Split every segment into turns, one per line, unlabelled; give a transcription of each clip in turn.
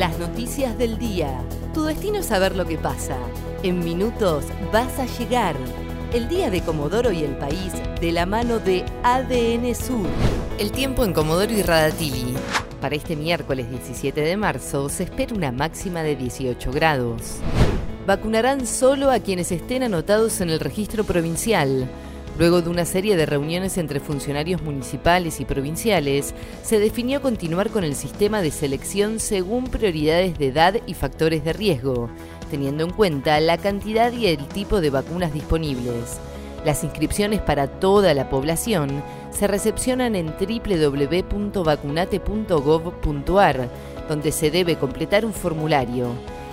Las noticias del día. Tu destino es saber lo que pasa. En minutos vas a llegar. El día de Comodoro y el país de la mano de ADN Sur. El tiempo en Comodoro y Radatili. Para este miércoles 17 de marzo se espera una máxima de 18 grados. Vacunarán solo a quienes estén anotados en el registro provincial. Luego de una serie de reuniones entre funcionarios municipales y provinciales, se definió continuar con el sistema de selección según prioridades de edad y factores de riesgo, teniendo en cuenta la cantidad y el tipo de vacunas disponibles. Las inscripciones para toda la población se recepcionan en www.vacunate.gov.ar, donde se debe completar un formulario.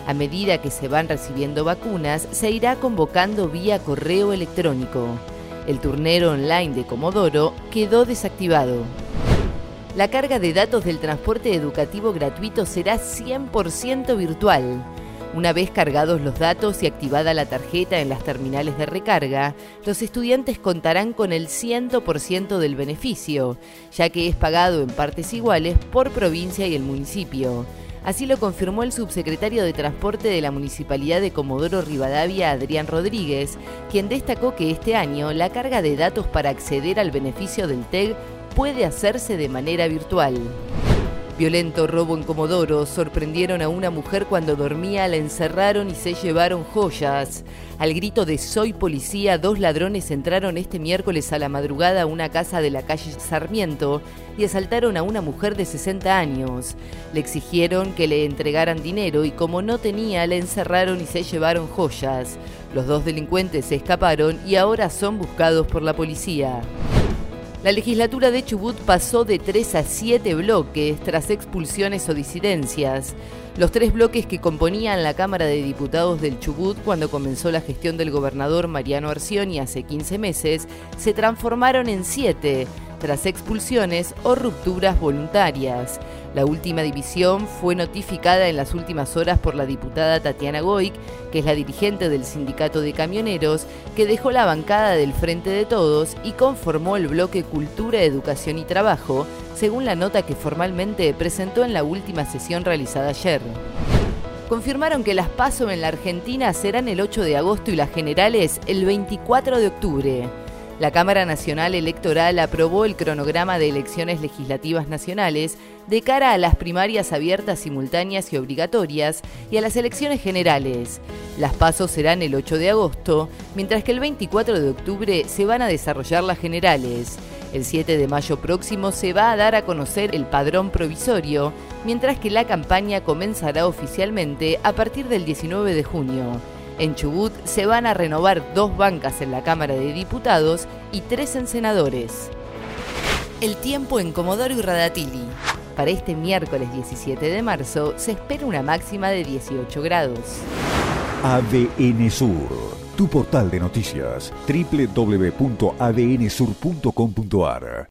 A medida que se van recibiendo vacunas, se irá convocando vía correo electrónico. El turnero online de Comodoro quedó desactivado. La carga de datos del transporte educativo gratuito será 100% virtual. Una vez cargados los datos y activada la tarjeta en las terminales de recarga, los estudiantes contarán con el 100% del beneficio, ya que es pagado en partes iguales por provincia y el municipio. Así lo confirmó el subsecretario de Transporte de la Municipalidad de Comodoro Rivadavia, Adrián Rodríguez, quien destacó que este año la carga de datos para acceder al beneficio del TEG puede hacerse de manera virtual. Violento robo en Comodoro. Sorprendieron a una mujer cuando dormía, la encerraron y se llevaron joyas. Al grito de soy policía, dos ladrones entraron este miércoles a la madrugada a una casa de la calle Sarmiento y asaltaron a una mujer de 60 años. Le exigieron que le entregaran dinero y como no tenía, la encerraron y se llevaron joyas. Los dos delincuentes se escaparon y ahora son buscados por la policía. La legislatura de Chubut pasó de tres a siete bloques tras expulsiones o disidencias. Los tres bloques que componían la Cámara de Diputados del Chubut cuando comenzó la gestión del gobernador Mariano Arcioni hace 15 meses se transformaron en siete tras expulsiones o rupturas voluntarias. La última división fue notificada en las últimas horas por la diputada Tatiana Goic, que es la dirigente del sindicato de camioneros, que dejó la bancada del Frente de Todos y conformó el bloque Cultura, Educación y Trabajo, según la nota que formalmente presentó en la última sesión realizada ayer confirmaron que las PASO en la Argentina serán el 8 de agosto y las generales el 24 de octubre. La Cámara Nacional Electoral aprobó el cronograma de elecciones legislativas nacionales de cara a las primarias abiertas, simultáneas y obligatorias y a las elecciones generales. Las pasos serán el 8 de agosto, mientras que el 24 de octubre se van a desarrollar las generales. El 7 de mayo próximo se va a dar a conocer el padrón provisorio, mientras que la campaña comenzará oficialmente a partir del 19 de junio. En Chubut se van a renovar dos bancas en la Cámara de Diputados y tres en senadores. El tiempo en Comodoro y Radatili. Para este miércoles 17 de marzo se espera una máxima de 18 grados.
ADN Sur, tu portal de noticias, www.adnsur.com.ar